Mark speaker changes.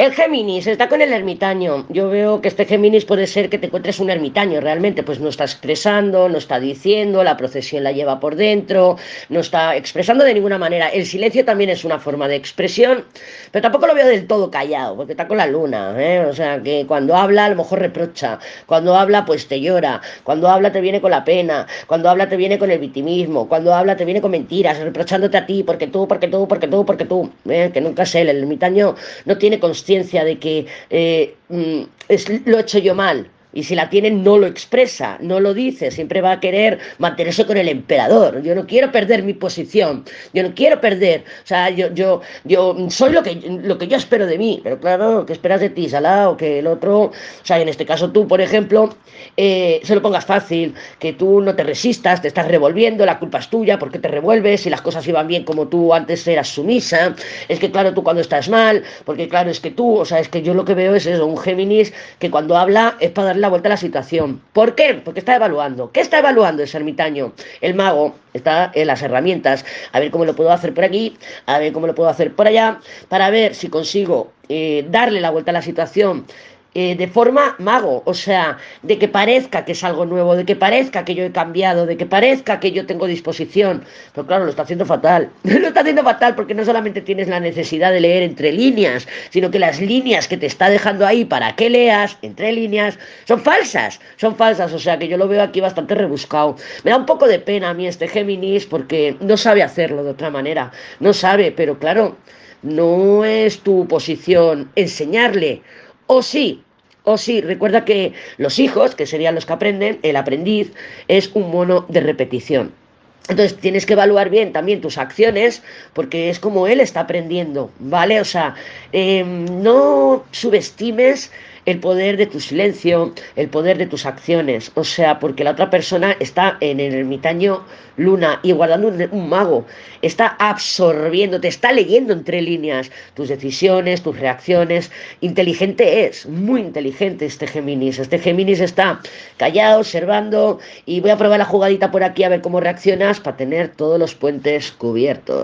Speaker 1: El Géminis está con el ermitaño. Yo veo que este Géminis puede ser que te encuentres un ermitaño realmente, pues no está expresando, no está diciendo, la procesión la lleva por dentro, no está expresando de ninguna manera. El silencio también es una forma de expresión, pero tampoco lo veo del todo callado, porque está con la luna, ¿eh? o sea que cuando habla a lo mejor reprocha, cuando habla pues te llora, cuando habla te viene con la pena, cuando habla te viene con el victimismo, cuando habla te viene con mentiras, reprochándote a ti, porque tú, porque tú, porque tú, porque tú, ¿eh? que nunca es él, el ermitaño no tiene conciencia de que eh, mm, es, lo he hecho yo mal, y si la tiene, no lo expresa, no lo dice, siempre va a querer mantenerse con el emperador. Yo no quiero perder mi posición, yo no quiero perder, o sea, yo, yo, yo soy lo que, lo que yo espero de mí, pero claro, ¿qué esperas de ti, Salah? O que el otro, o sea, en este caso tú, por ejemplo, eh, se lo pongas fácil, que tú no te resistas, te estás revolviendo, la culpa es tuya, porque te revuelves, si las cosas iban bien como tú antes eras sumisa, es que claro, tú cuando estás mal, porque claro, es que tú, o sea, es que yo lo que veo es eso, un Géminis que cuando habla es para darle la vuelta a la situación. ¿Por qué? Porque está evaluando. ¿Qué está evaluando ese ermitaño? El mago está en las herramientas. A ver cómo lo puedo hacer por aquí, a ver cómo lo puedo hacer por allá, para ver si consigo eh, darle la vuelta a la situación eh, de forma mago, o sea, de que parezca que es algo nuevo, de que parezca que yo he cambiado, de que parezca que yo tengo disposición. Pero claro, lo está haciendo fatal. lo está haciendo fatal porque no solamente tienes la necesidad de leer entre líneas, sino que las líneas que te está dejando ahí para que leas entre líneas son falsas, son falsas, o sea que yo lo veo aquí bastante rebuscado. Me da un poco de pena a mí este Géminis porque no sabe hacerlo de otra manera, no sabe, pero claro, no es tu posición enseñarle o sí, o sí, recuerda que los hijos, que serían los que aprenden, el aprendiz, es un mono de repetición. Entonces tienes que evaluar bien también tus acciones, porque es como él está aprendiendo, ¿vale? O sea, em, no subestimes el poder de tu silencio, el poder de tus acciones. O sea, porque la otra persona está en el ermitaño luna y guardando un, mago. Está absorbiendo, te está leyendo entre líneas tus decisiones, tus reacciones. Inteligente es, muy inteligente este Géminis. Este Géminis está callado, observando y voy a probar la jugadita por aquí a ver cómo reaccionas para tener todos los puentes cubiertos.